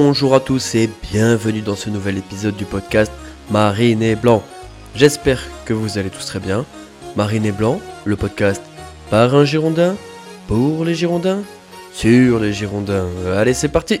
Bonjour à tous et bienvenue dans ce nouvel épisode du podcast Marine et Blanc. J'espère que vous allez tous très bien. Marine et Blanc, le podcast par un Girondin, pour les Girondins, sur les Girondins. Allez, c'est parti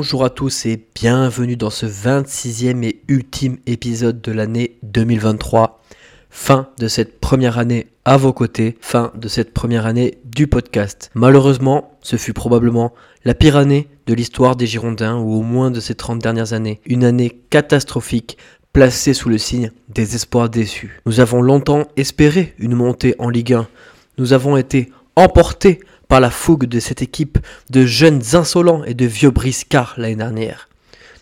Bonjour à tous et bienvenue dans ce 26e et ultime épisode de l'année 2023. Fin de cette première année à vos côtés, fin de cette première année du podcast. Malheureusement, ce fut probablement la pire année de l'histoire des Girondins ou au moins de ces 30 dernières années. Une année catastrophique placée sous le signe des espoirs déçus. Nous avons longtemps espéré une montée en Ligue 1. Nous avons été emportés par la fougue de cette équipe de jeunes insolents et de vieux briscards l'année dernière.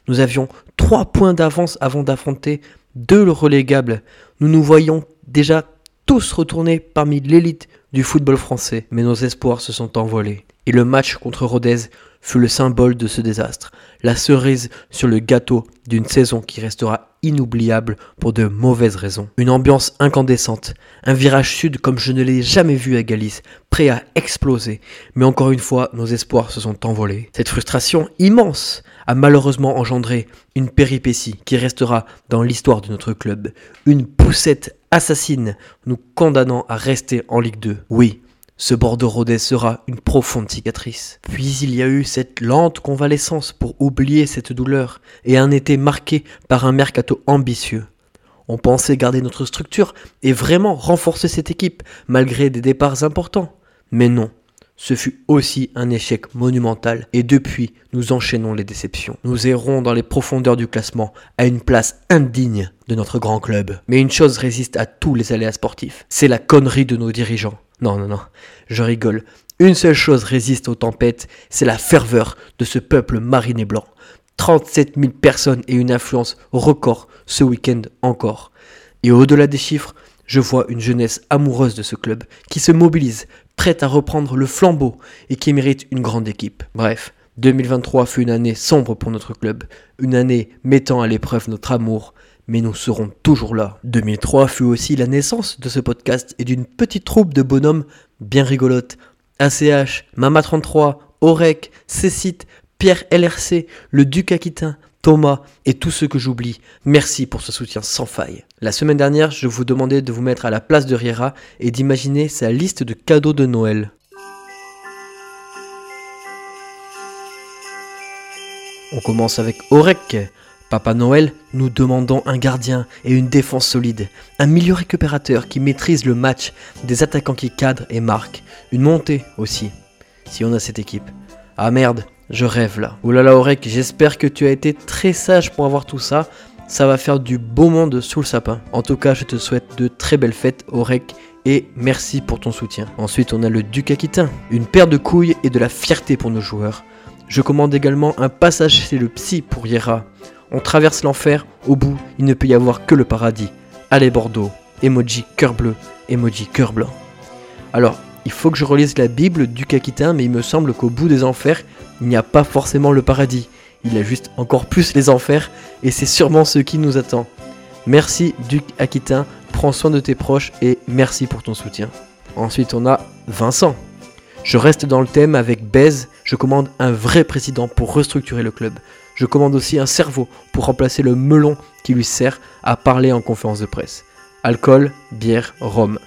Nous avions trois points d'avance avant d'affronter deux relégables. Nous nous voyons déjà tous retourner parmi l'élite du football français, mais nos espoirs se sont envolés. Et le match contre Rodez fut le symbole de ce désastre, la cerise sur le gâteau d'une saison qui restera inoubliable pour de mauvaises raisons. Une ambiance incandescente, un virage sud comme je ne l'ai jamais vu à Galice, prêt à exploser. Mais encore une fois, nos espoirs se sont envolés. Cette frustration immense a malheureusement engendré une péripétie qui restera dans l'histoire de notre club. Une poussette assassine nous condamnant à rester en Ligue 2. Oui, ce Bordeaux Rodez sera une profonde cicatrice. Puis il y a eu cette lente convalescence pour oublier cette douleur et un été marqué par un mercato ambitieux. On pensait garder notre structure et vraiment renforcer cette équipe malgré des départs importants. Mais non, ce fut aussi un échec monumental et depuis nous enchaînons les déceptions. Nous errons dans les profondeurs du classement à une place indigne de notre grand club. Mais une chose résiste à tous les aléas sportifs, c'est la connerie de nos dirigeants. Non, non, non, je rigole. Une seule chose résiste aux tempêtes, c'est la ferveur de ce peuple mariné blanc. 37 000 personnes et une influence record ce week-end encore. Et au-delà des chiffres, je vois une jeunesse amoureuse de ce club qui se mobilise, prête à reprendre le flambeau et qui mérite une grande équipe. Bref, 2023 fut une année sombre pour notre club, une année mettant à l'épreuve notre amour, mais nous serons toujours là. 2003 fut aussi la naissance de ce podcast et d'une petite troupe de bonhommes bien rigolotes. ACH, Mama33, Orec, Cécite, Pierre LRC, le Duc Aquitain, Thomas et tous ceux que j'oublie. Merci pour ce soutien sans faille. La semaine dernière, je vous demandais de vous mettre à la place de Riera et d'imaginer sa liste de cadeaux de Noël. On commence avec Orek, Papa Noël, nous demandons un gardien et une défense solide, un milieu récupérateur qui maîtrise le match, des attaquants qui cadrent et marquent, une montée aussi, si on a cette équipe. Ah merde, je rêve là. Oulala Aurek, j'espère que tu as été très sage pour avoir tout ça. Ça va faire du beau monde sous le sapin. En tout cas, je te souhaite de très belles fêtes Aurek et merci pour ton soutien. Ensuite, on a le Duc Aquitain, une paire de couilles et de la fierté pour nos joueurs. Je commande également un passage chez le psy pour Yera. On traverse l'enfer, au bout, il ne peut y avoir que le paradis. Allez Bordeaux, emoji cœur bleu, emoji cœur blanc. Alors, il faut que je relise la Bible du Caquitain, mais il me semble qu'au bout des enfers, il n'y a pas forcément le paradis. Il y a juste encore plus les enfers, et c'est sûrement ce qui nous attend. Merci Duc Aquitain, prends soin de tes proches et merci pour ton soutien. Ensuite on a Vincent. Je reste dans le thème avec Bez, je commande un vrai président pour restructurer le club. Je commande aussi un cerveau pour remplacer le melon qui lui sert à parler en conférence de presse. Alcool, bière, rhum.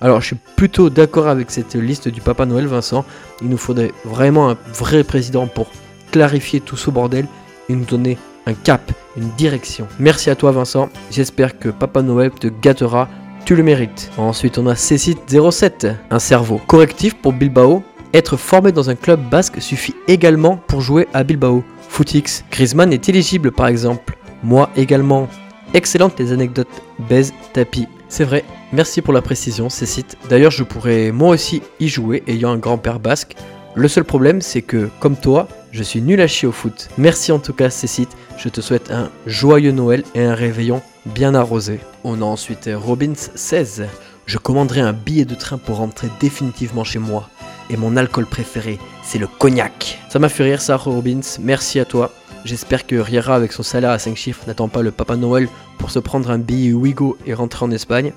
Alors je suis plutôt d'accord avec cette liste du Papa Noël Vincent. Il nous faudrait vraiment un vrai président pour clarifier tout ce bordel et nous donner un cap, une direction. Merci à toi Vincent. J'espère que Papa Noël te gâtera tu le mérites. Ensuite, on a C-Site07, un cerveau correctif pour Bilbao. Être formé dans un club basque suffit également pour jouer à Bilbao. Footix, Griezmann est éligible par exemple. Moi également. Excellentes les anecdotes baise tapis. C'est vrai, merci pour la précision, ces sites. D'ailleurs, je pourrais moi aussi y jouer ayant un grand-père basque. Le seul problème, c'est que, comme toi, je suis nul à chier au foot. Merci en tout cas, Cécile. Je te souhaite un joyeux Noël et un réveillon bien arrosé. On a ensuite Robins 16. Je commanderai un billet de train pour rentrer définitivement chez moi. Et mon alcool préféré, c'est le cognac. Ça m'a fait rire ça, Robins. Merci à toi. J'espère que Riera, avec son salaire à 5 chiffres, n'attend pas le Papa Noël pour se prendre un billet Wigo et rentrer en Espagne.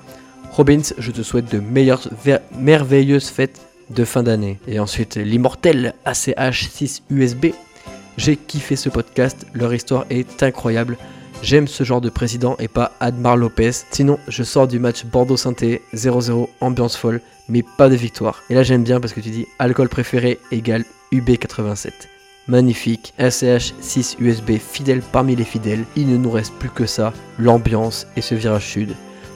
Robbins, je te souhaite de meilleures, merveilleuses fêtes de fin d'année. Et ensuite, l'immortel ACH6 USB. J'ai kiffé ce podcast, leur histoire est incroyable. J'aime ce genre de président et pas Admar Lopez. Sinon, je sors du match Bordeaux-Sainté, 0-0, ambiance folle, mais pas de victoire. Et là, j'aime bien parce que tu dis alcool préféré égale UB87. Magnifique, ACH 6 USB fidèle parmi les fidèles. Il ne nous reste plus que ça, l'ambiance et ce virage sud.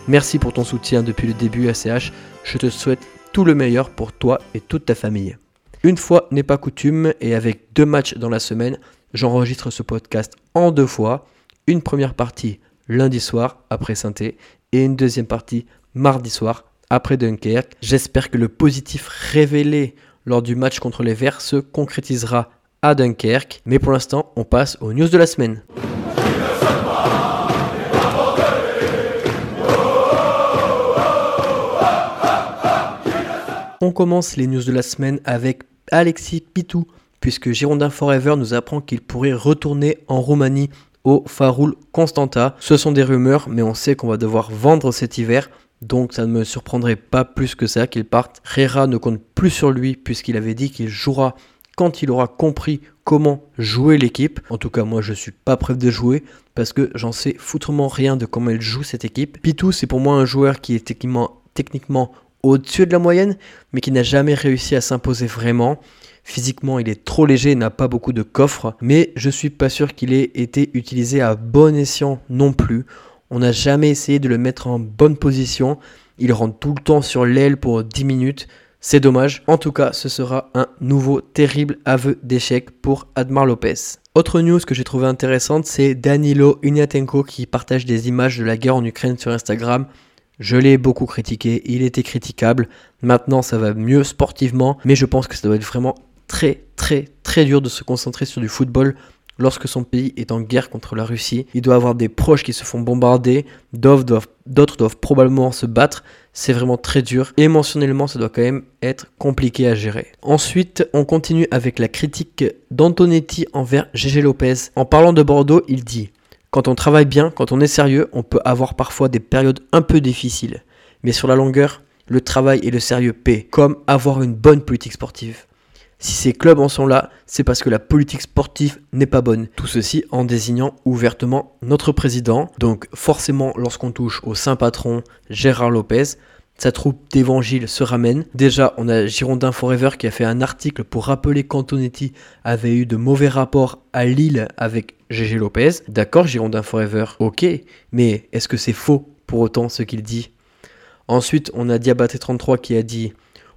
Merci pour ton soutien depuis le début ACH. Je te souhaite tout le meilleur pour toi et toute ta famille. Une fois n'est pas coutume et avec deux matchs dans la semaine, j'enregistre ce podcast en deux fois. Une première partie lundi soir après Sainté et une deuxième partie mardi soir après Dunkerque. J'espère que le positif révélé lors du match contre les Verts se concrétisera à Dunkerque. Mais pour l'instant, on passe aux news de la semaine. On commence les news de la semaine avec Alexis Pitou, puisque Girondin Forever nous apprend qu'il pourrait retourner en Roumanie au Faroul Constanta. Ce sont des rumeurs, mais on sait qu'on va devoir vendre cet hiver. Donc ça ne me surprendrait pas plus que ça qu'il parte. Rera ne compte plus sur lui puisqu'il avait dit qu'il jouera quand il aura compris comment jouer l'équipe. En tout cas, moi je suis pas prêt de jouer parce que j'en sais foutrement rien de comment elle joue cette équipe. Pitou, c'est pour moi un joueur qui est techniquement au-dessus de la moyenne, mais qui n'a jamais réussi à s'imposer vraiment. Physiquement, il est trop léger n'a pas beaucoup de coffre, mais je suis pas sûr qu'il ait été utilisé à bon escient non plus. On n'a jamais essayé de le mettre en bonne position. Il rentre tout le temps sur l'aile pour 10 minutes. C'est dommage. En tout cas, ce sera un nouveau terrible aveu d'échec pour Admar Lopez. Autre news que j'ai trouvé intéressante, c'est Danilo Uniatenko qui partage des images de la guerre en Ukraine sur Instagram. Je l'ai beaucoup critiqué, il était critiquable. Maintenant, ça va mieux sportivement, mais je pense que ça doit être vraiment très, très, très dur de se concentrer sur du football lorsque son pays est en guerre contre la Russie. Il doit avoir des proches qui se font bombarder, d'autres doivent, probablement se battre. C'est vraiment très dur. Émotionnellement, ça doit quand même être compliqué à gérer. Ensuite, on continue avec la critique d'Antonetti envers GG Lopez. En parlant de Bordeaux, il dit quand on travaille bien, quand on est sérieux, on peut avoir parfois des périodes un peu difficiles. Mais sur la longueur, le travail et le sérieux paient, comme avoir une bonne politique sportive. Si ces clubs en sont là, c'est parce que la politique sportive n'est pas bonne. Tout ceci en désignant ouvertement notre président. Donc forcément, lorsqu'on touche au saint patron Gérard Lopez, sa troupe d'évangile se ramène. Déjà, on a Girondin Forever qui a fait un article pour rappeler qu'Antonetti avait eu de mauvais rapports à Lille avec GG Lopez. D'accord, Girondin Forever, ok, mais est-ce que c'est faux pour autant ce qu'il dit? Ensuite, on a Diabaté33 qui a dit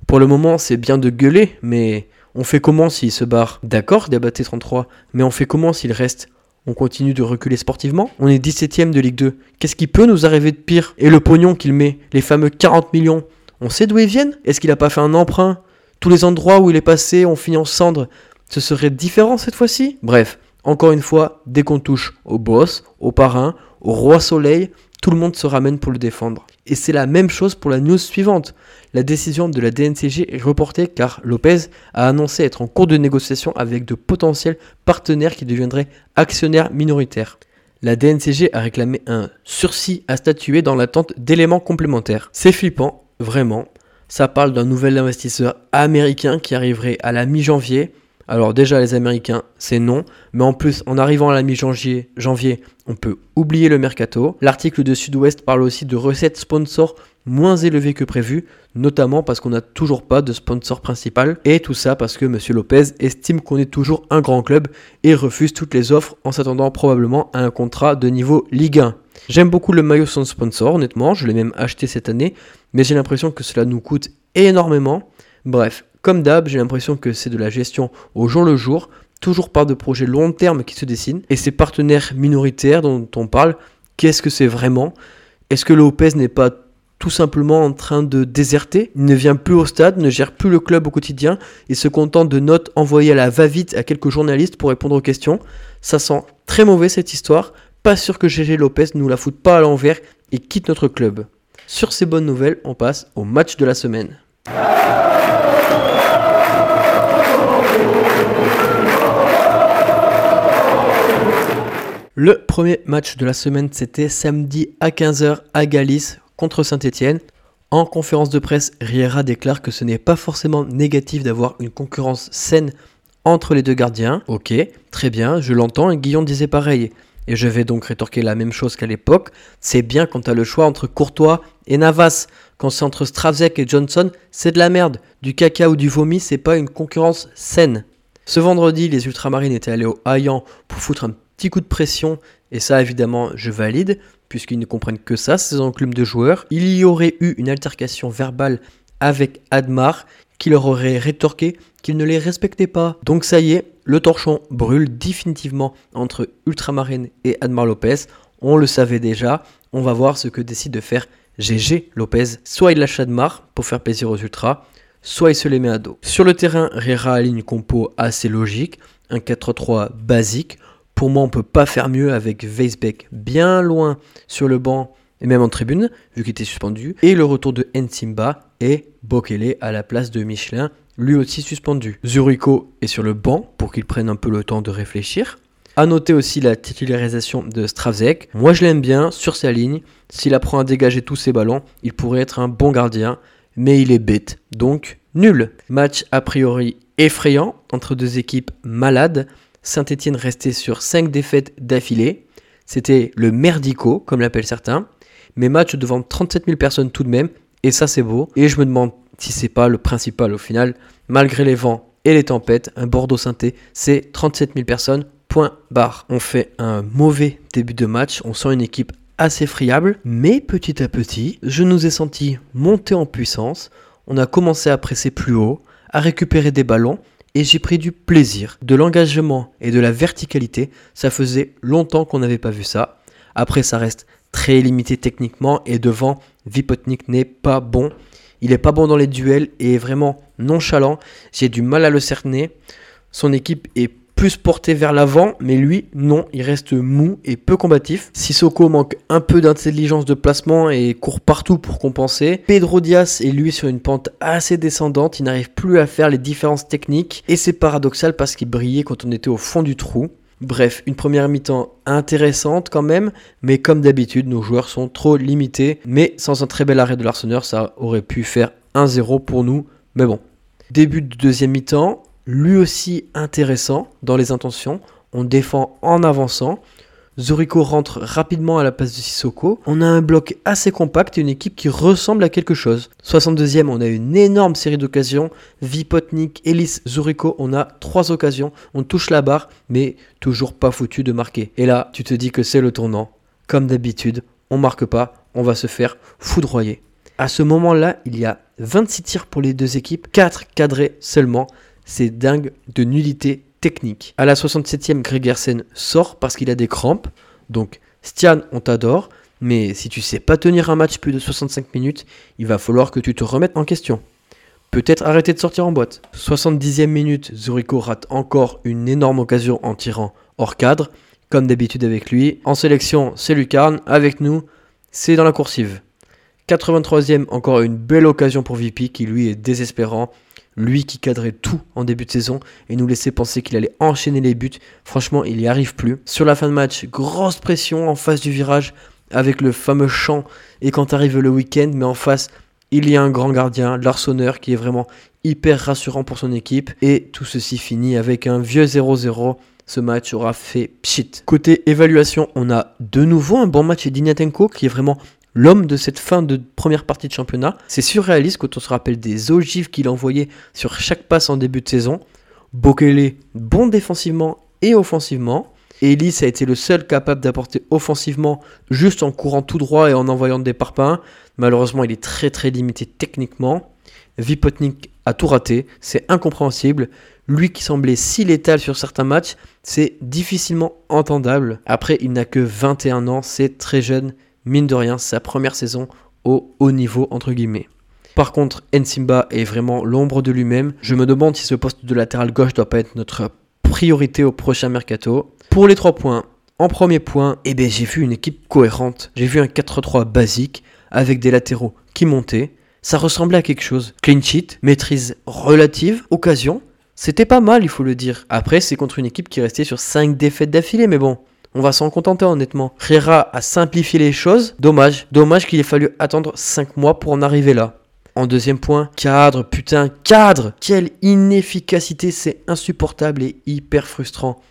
Pour le moment, c'est bien de gueuler, mais on fait comment s'il se barre D'accord, Diabaté33, mais on fait comment s'il reste on continue de reculer sportivement. On est 17ème de Ligue 2. Qu'est-ce qui peut nous arriver de pire Et le pognon qu'il met, les fameux 40 millions, on sait d'où ils viennent Est-ce qu'il n'a pas fait un emprunt Tous les endroits où il est passé ont fini en cendres. Ce serait différent cette fois-ci Bref, encore une fois, dès qu'on touche au boss, au parrain, au roi soleil, tout le monde se ramène pour le défendre. Et c'est la même chose pour la news suivante. La décision de la DNCG est reportée car Lopez a annoncé être en cours de négociation avec de potentiels partenaires qui deviendraient actionnaires minoritaires. La DNCG a réclamé un sursis à statuer dans l'attente d'éléments complémentaires. C'est flippant, vraiment. Ça parle d'un nouvel investisseur américain qui arriverait à la mi-janvier alors déjà les Américains, c'est non, mais en plus en arrivant à la mi-janvier, janvier, on peut oublier le mercato. L'article de Sud-Ouest parle aussi de recettes sponsors moins élevées que prévu, notamment parce qu'on n'a toujours pas de sponsor principal, et tout ça parce que M. Lopez estime qu'on est toujours un grand club et refuse toutes les offres en s'attendant probablement à un contrat de niveau Ligue 1. J'aime beaucoup le maillot sans sponsor, honnêtement, je l'ai même acheté cette année, mais j'ai l'impression que cela nous coûte énormément. Bref, comme d'hab, j'ai l'impression que c'est de la gestion au jour le jour, toujours pas de projet long terme qui se dessine. Et ces partenaires minoritaires dont on parle, qu'est-ce que c'est vraiment? Est-ce que Lopez n'est pas tout simplement en train de déserter? Il ne vient plus au stade, ne gère plus le club au quotidien et se contente de notes envoyées à la va-vite à quelques journalistes pour répondre aux questions. Ça sent très mauvais cette histoire. Pas sûr que Gégé Lopez nous la foute pas à l'envers et quitte notre club. Sur ces bonnes nouvelles, on passe au match de la semaine. Le premier match de la semaine, c'était samedi à 15h à Galice contre Saint-Etienne. En conférence de presse, Riera déclare que ce n'est pas forcément négatif d'avoir une concurrence saine entre les deux gardiens. Ok, très bien, je l'entends, et Guillaume disait pareil. Et je vais donc rétorquer la même chose qu'à l'époque. C'est bien quand tu as le choix entre Courtois et Navas. Quand c'est entre Stravzek et Johnson, c'est de la merde. Du caca ou du vomi, c'est pas une concurrence saine. Ce vendredi, les Ultramarines étaient allés au Hayan pour foutre un petit coup de pression. Et ça, évidemment, je valide, puisqu'ils ne comprennent que ça, ces enclumes de joueurs. Il y aurait eu une altercation verbale avec Admar, qui leur aurait rétorqué qu'il ne les respectait pas. Donc ça y est, le torchon brûle définitivement entre Ultramarine et Admar Lopez. On le savait déjà, on va voir ce que décide de faire GG Lopez. Soit il lâche Admar pour faire plaisir aux Ultras, soit il se les met à dos. Sur le terrain, Rera aligne une compo assez logique, un 4-3 basique. Pour moi, on peut pas faire mieux avec Weisbeck bien loin sur le banc et même en tribune, vu qu'il était suspendu, et le retour de Nsimba et Bokele à la place de Michelin, lui aussi suspendu. Zurico est sur le banc pour qu'il prenne un peu le temps de réfléchir. A noter aussi la titularisation de Stravzek. Moi je l'aime bien sur sa ligne. S'il apprend à dégager tous ses ballons, il pourrait être un bon gardien, mais il est bête, donc nul. Match a priori effrayant entre deux équipes malades. Saint-Etienne restait sur 5 défaites d'affilée. C'était le merdico, comme l'appellent certains. Mais match devant 37 000 personnes tout de même, et ça c'est beau. Et je me demande si c'est pas le principal au final. Malgré les vents et les tempêtes, un Bordeaux synthé, c'est 37 000 personnes, point barre. On fait un mauvais début de match, on sent une équipe assez friable, mais petit à petit, je nous ai senti monter en puissance, on a commencé à presser plus haut, à récupérer des ballons, et j'ai pris du plaisir, de l'engagement et de la verticalité. Ça faisait longtemps qu'on n'avait pas vu ça. Après, ça reste très limité techniquement et devant, Vipotnik n'est pas bon. Il est pas bon dans les duels et vraiment nonchalant. J'ai du mal à le cerner. Son équipe est plus portée vers l'avant, mais lui, non, il reste mou et peu combatif. Sissoko manque un peu d'intelligence de placement et court partout pour compenser. Pedro Diaz est lui sur une pente assez descendante, il n'arrive plus à faire les différences techniques et c'est paradoxal parce qu'il brillait quand on était au fond du trou. Bref, une première mi-temps intéressante quand même, mais comme d'habitude, nos joueurs sont trop limités. Mais sans un très bel arrêt de l'Arseneur, ça aurait pu faire 1-0 pour nous. Mais bon. Début de deuxième mi-temps, lui aussi intéressant dans les intentions. On défend en avançant. Zorico rentre rapidement à la place de Sissoko. On a un bloc assez compact et une équipe qui ressemble à quelque chose. 62e, on a une énorme série d'occasions. Vipotnik, Ellis, Zorico, on a trois occasions. On touche la barre, mais toujours pas foutu de marquer. Et là, tu te dis que c'est le tournant. Comme d'habitude, on marque pas, on va se faire foudroyer. À ce moment-là, il y a 26 tirs pour les deux équipes, 4 cadrés seulement. C'est dingue de nullité technique. À la 67e, Gregersen sort parce qu'il a des crampes. Donc, Stian, on t'adore. Mais si tu sais pas tenir un match plus de 65 minutes, il va falloir que tu te remettes en question. Peut-être arrêter de sortir en boîte. 70e minute, Zurico rate encore une énorme occasion en tirant hors cadre, comme d'habitude avec lui. En sélection, c'est Lucarne. Avec nous, c'est dans la coursive. 83e, encore une belle occasion pour VP qui lui est désespérant. Lui qui cadrait tout en début de saison et nous laissait penser qu'il allait enchaîner les buts. Franchement, il n'y arrive plus. Sur la fin de match, grosse pression en face du virage avec le fameux chant. Et quand arrive le week-end, mais en face, il y a un grand gardien, l'Arseneur, qui est vraiment hyper rassurant pour son équipe. Et tout ceci finit avec un vieux 0-0. Ce match aura fait pchit. Côté évaluation, on a de nouveau un bon match d'Ignatenko qui est vraiment l'homme de cette fin de première partie de championnat. C'est surréaliste quand on se rappelle des ogives qu'il envoyait sur chaque passe en début de saison. Bokele, bon défensivement et offensivement. Ellis a été le seul capable d'apporter offensivement juste en courant tout droit et en envoyant des parpaings. Malheureusement, il est très très limité techniquement. Vipotnik a tout raté, c'est incompréhensible. Lui qui semblait si létal sur certains matchs, c'est difficilement entendable. Après, il n'a que 21 ans, c'est très jeune mine de rien, sa première saison au haut niveau, entre guillemets. Par contre, Nsimba est vraiment l'ombre de lui-même. Je me demande si ce poste de latéral gauche doit pas être notre priorité au prochain mercato. Pour les trois points, en premier point, eh ben, j'ai vu une équipe cohérente. J'ai vu un 4-3 basique avec des latéraux qui montaient. Ça ressemblait à quelque chose. Clean sheet, maîtrise relative, occasion. C'était pas mal, il faut le dire. Après, c'est contre une équipe qui restait sur 5 défaites d'affilée, mais bon, On va s'en contenter honnêtement. Riera a simplifié les choses. Dommage. Dommage qu'il ait fallu attendre 5 mois pour en arriver là. En deuxième point, cadre, putain, cadre Quelle inefficacité, c'est insupportable et hyper frustrant.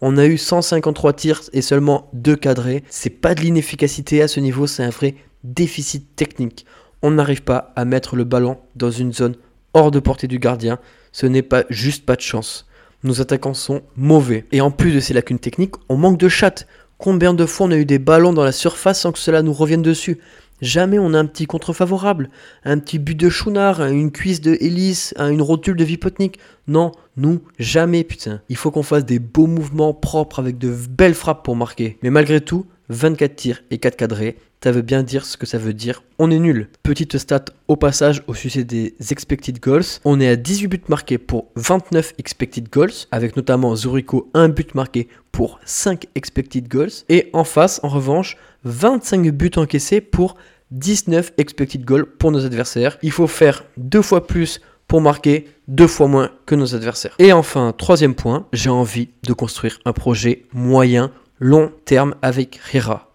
On a eu 153 tirs et seulement 2 cadrés. C'est pas de l'inefficacité à ce niveau, c'est un vrai déficit technique. On n'arrive pas à mettre le ballon dans une zone hors de portée du gardien. Ce n'est pas juste pas de chance. Nos attaquants sont mauvais. Et en plus de ces lacunes techniques, on manque de chatte. Combien de fois on a eu des ballons dans la surface sans que cela nous revienne dessus? Jamais on a un petit contre favorable, un petit but de Chounard, une cuisse de Hélice, une rotule de Vipotnik. Non, nous, jamais putain. Il faut qu'on fasse des beaux mouvements propres avec de belles frappes pour marquer. Mais malgré tout, 24 tirs et 4 cadrés, ça veut bien dire ce que ça veut dire. On est nul. Petite stat au passage au sujet des expected goals. On est à 18 buts marqués pour 29 expected goals, avec notamment Zurico un but marqué pour 5 expected goals. Et en face, en revanche, 25 buts encaissés pour 19 expected goals pour nos adversaires. Il faut faire deux fois plus pour marquer deux fois moins que nos adversaires. Et enfin, troisième point, j'ai envie de construire un projet moyen, long terme avec Rira.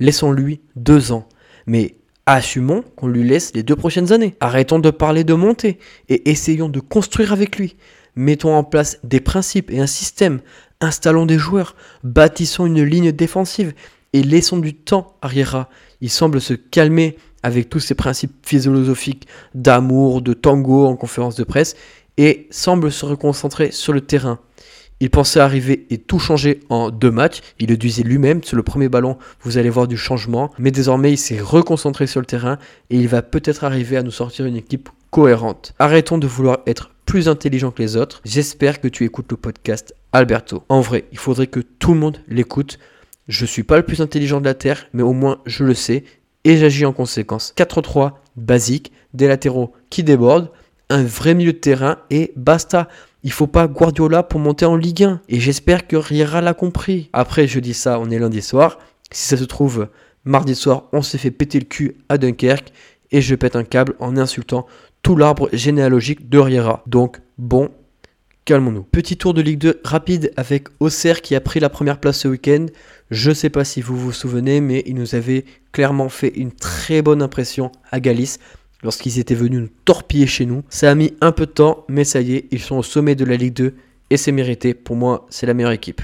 Laissons-lui deux ans. Mais assumons qu'on lui laisse les deux prochaines années. Arrêtons de parler de monter et essayons de construire avec lui. Mettons en place des principes et un système. Installons des joueurs. Bâtissons une ligne défensive et laissons du temps à Riera. Il semble se calmer avec tous ces principes philosophiques d'amour, de tango en conférence de presse et semble se reconcentrer sur le terrain. Il pensait arriver et tout changer en deux matchs. Il le disait lui-même, sur le premier ballon, vous allez voir du changement. Mais désormais, il s'est reconcentré sur le terrain et il va peut-être arriver à nous sortir une équipe cohérente. Arrêtons de vouloir être plus intelligent que les autres. J'espère que tu écoutes le podcast Alberto. En vrai, il faudrait que tout le monde l'écoute. Je suis pas le plus intelligent de la Terre, mais au moins je le sais et j'agis en conséquence. 4-3 basique, des latéraux qui débordent, un vrai milieu de terrain et basta. Il faut pas Guardiola pour monter en Ligue 1. Et j'espère que Riera l'a compris. Après, je dis ça, on est lundi soir. Si ça se trouve, mardi soir, on s'est fait péter le cul à Dunkerque. Et je pète un câble en insultant tout l'arbre généalogique de Riera. Donc, bon, calmons-nous. Petit tour de Ligue 2 rapide avec Auxerre qui a pris la première place ce week-end. Je ne sais pas si vous vous souvenez, mais il nous avait clairement fait une très bonne impression à Galice lorsqu'ils étaient venus nous torpiller chez nous. Ça a mis un peu de temps, mais ça y est, ils sont au sommet de la Ligue 2 et c'est mérité. Pour moi, c'est la meilleure équipe.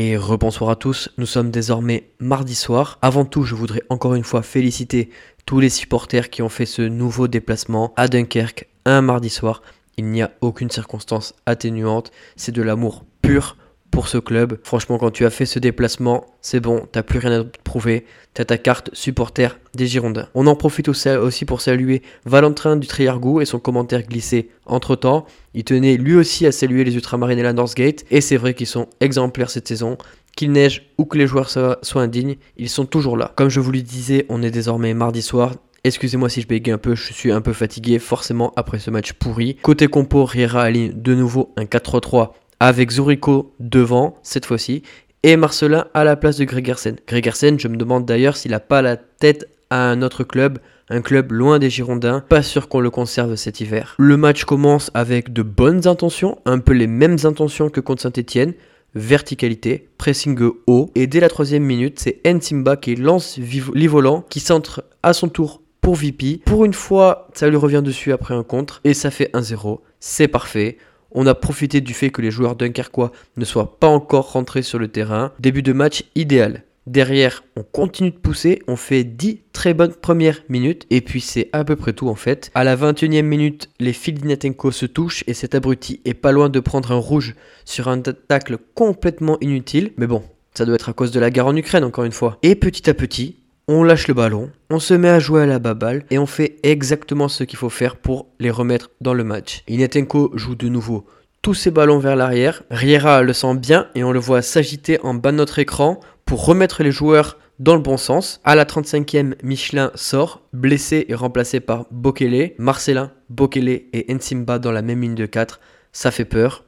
Et rebonsoir à tous, nous sommes désormais mardi soir. Avant tout, je voudrais encore une fois féliciter tous les supporters qui ont fait ce nouveau déplacement à Dunkerque un mardi soir. Il n'y a aucune circonstance atténuante, c'est de l'amour pur pour ce club. Franchement, quand tu as fait ce déplacement, c'est bon, t'as plus rien à prouver. T'as ta carte supporter des Girondins. On en profite aussi pour saluer Valentin du Triargou et son commentaire glissé entre temps. Il tenait lui aussi à saluer les Ultramarines et la Northgate. Et c'est vrai qu'ils sont exemplaires cette saison. Qu'il neige ou que les joueurs soient, indignes, ils sont toujours là. Comme je vous le disais, on est désormais mardi soir. Excusez-moi si je bégaye un peu, je suis un peu fatigué, forcément après ce match pourri. Côté compo, Riera aligne de nouveau un 4-3-3 avec Zurico devant cette fois-ci et Marcelin à la place de Gregersen. Gregersen, je me demande d'ailleurs s'il n'a pas la tête à un autre club, un club loin des Girondins, pas sûr qu'on le conserve cet hiver. Le match commence avec de bonnes intentions, un peu les mêmes intentions que contre Saint-Etienne, verticalité, pressing haut, et dès la troisième minute, c'est Ntimba qui lance Livolant, qui centre à son tour pour VP. Pour une fois, ça lui revient dessus après un contre, et ça fait 1-0. C'est parfait. On a profité du fait que les joueurs dunkerquois ne soient pas encore rentrés sur le terrain. Début de match idéal. Derrière, on continue de pousser, on fait 10 très bonnes premières minutes, et puis c'est à peu près tout en fait. À la 21e minute, les fils d'Inatenko se touchent, et cet abruti est pas loin de prendre un rouge sur un tacle complètement inutile. Mais bon, ça doit être à cause de la guerre en Ukraine encore une fois. Et petit à petit, on lâche le ballon, on se met à jouer à la baballe et on fait exactement ce qu'il faut faire pour les remettre dans le match. Inetenko joue de nouveau tous ses ballons vers l'arrière. Riera le sent bien et on le voit s'agiter en bas de notre écran pour remettre les joueurs dans le bon sens. À la 35e, Michelin sort, blessé et remplacé par Bokele. Marcelin, Bokele et Ensimba dans la même ligne de 4. Ça fait peur.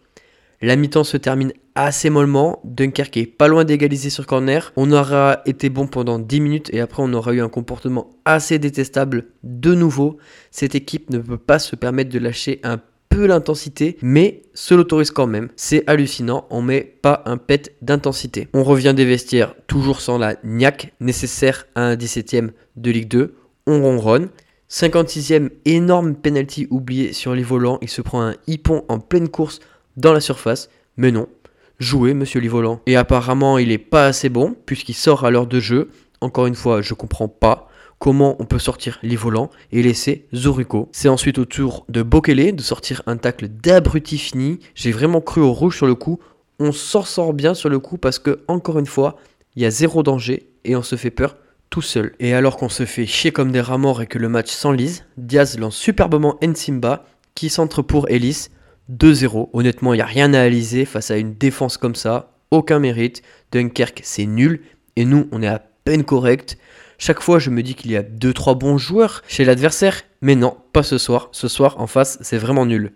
La mi-temps se termine assez mollement. Dunkerque est pas loin d'égaliser sur corner. On aura été bon pendant 10 minutes et après on aura eu un comportement assez détestable de nouveau. Cette équipe ne peut pas se permettre de lâcher un peu l'intensité, mais se l'autorise quand même. C'est hallucinant, on met pas un pet d'intensité. On revient des vestiaires toujours sans la niaque nécessaire à un 17ème de Ligue 2. On ronronne. 56e énorme penalty oublié sur les volants, il se prend un hippon en pleine course dans la surface, mais non, jouez monsieur Livolant. Et apparemment il est pas assez bon puisqu'il sort à l'heure de jeu. Encore une fois, je comprends pas comment on peut sortir Livolant et laisser Zoruko. C'est ensuite au tour de Bokele de sortir un tacle d'abruti fini. J'ai vraiment cru au rouge sur le coup. On s'en sort bien sur le coup parce que, encore une fois, il y a zéro danger et on se fait peur tout seul. Et alors qu'on se fait chier comme des rats et que le match s'enlise, Diaz lance superbement Ensimba qui centre pour Ellis. 2-0. Honnêtement, il n'y a rien à analyser face à une défense comme ça. Aucun mérite. Dunkerque, c'est nul. Et nous, on est à peine correct. Chaque fois, je me dis qu'il y a 2-3 bons joueurs chez l'adversaire, mais non, pas ce soir. Ce soir, en face, c'est vraiment nul.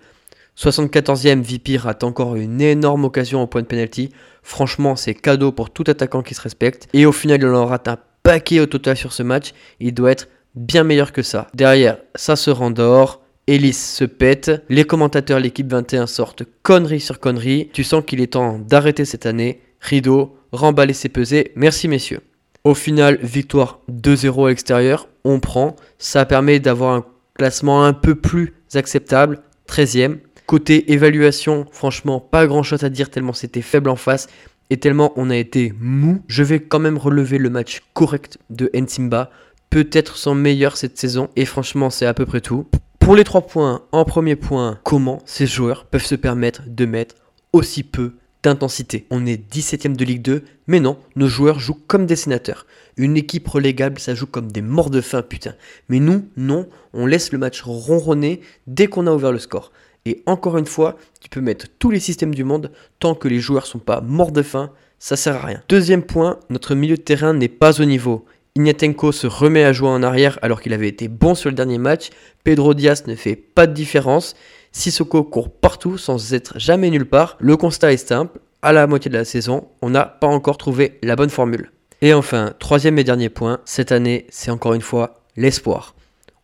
74e, VP rate encore une énorme occasion au point de penalty. Franchement, c'est cadeau pour tout attaquant qui se respecte. Et au final, il en rate un paquet au total sur ce match. Il doit être bien meilleur que ça. Derrière, ça se rendort. Ellis se pète, les commentateurs l'équipe 21 sortent conneries sur conneries, tu sens qu'il est temps d'arrêter cette année, rideau, remballer ses pesées, merci messieurs. Au final, victoire 2-0 à l'extérieur, on prend. Ça permet d'avoir un classement un peu plus acceptable, 13e. Côté évaluation, franchement, pas grand chose à dire tellement c'était faible en face et tellement on a été mou. Je vais quand même relever le match correct de Nsimba, peut-être son meilleur cette saison et franchement, c'est à peu près tout. Pour les 3 points, en premier point, comment ces joueurs peuvent se permettre de mettre aussi peu d'intensité. On est 17ème de Ligue 2, mais non, nos joueurs jouent comme des sénateurs. Une équipe relégable, ça joue comme des morts de faim, putain. Mais nous, non, on laisse le match ronronner dès qu'on a ouvert le score. Et encore une fois, tu peux mettre tous les systèmes du monde, tant que les joueurs sont pas morts de faim, ça sert à rien. Deuxième point, notre milieu de terrain n'est pas au niveau. Ignatenko se remet à jouer en arrière alors qu'il avait été bon sur le dernier match. Pedro Diaz ne fait pas de différence. Sissoko court partout sans être jamais nulle part. Le constat est simple, à la moitié de la saison, on n'a pas encore trouvé la bonne formule. Et enfin, troisième et dernier point, cette année, c'est encore une fois l'espoir.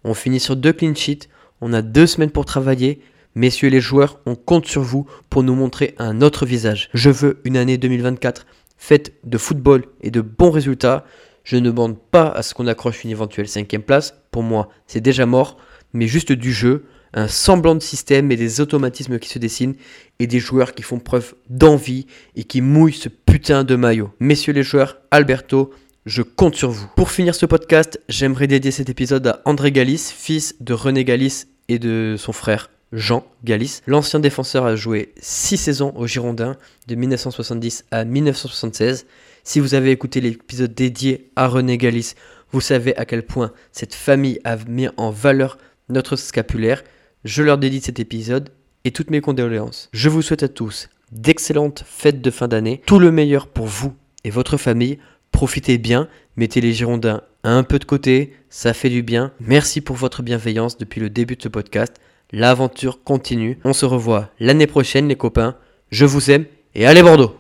On finit sur deux clean sheets, on a deux semaines pour travailler. Messieurs les joueurs, on compte sur vous pour nous montrer un autre visage. Je veux une année 2024 faite de football et de bons résultats. Je ne demande pas à ce qu'on accroche une éventuelle cinquième place. Pour moi, c'est déjà mort, mais juste du jeu, un semblant de système et des automatismes qui se dessinent et des joueurs qui font preuve d'envie et qui mouillent ce putain de maillot. Messieurs les joueurs, Alberto, je compte sur vous. Pour finir ce podcast, j'aimerais dédier cet épisode à André Galis, fils de René Galis et de son frère Jean Galis. L'ancien défenseur a joué 6 saisons au Girondins de 1970 à 1976. Si vous avez écouté l'épisode dédié à René Galis, vous savez à quel point cette famille a mis en valeur notre scapulaire. Je leur dédie cet épisode et toutes mes condoléances. Je vous souhaite à tous d'excellentes fêtes de fin d'année, tout le meilleur pour vous et votre famille. Profitez bien, mettez les Girondins un peu de côté, ça fait du bien. Merci pour votre bienveillance depuis le début de ce podcast. L'aventure continue. On se revoit l'année prochaine les copains. Je vous aime et allez Bordeaux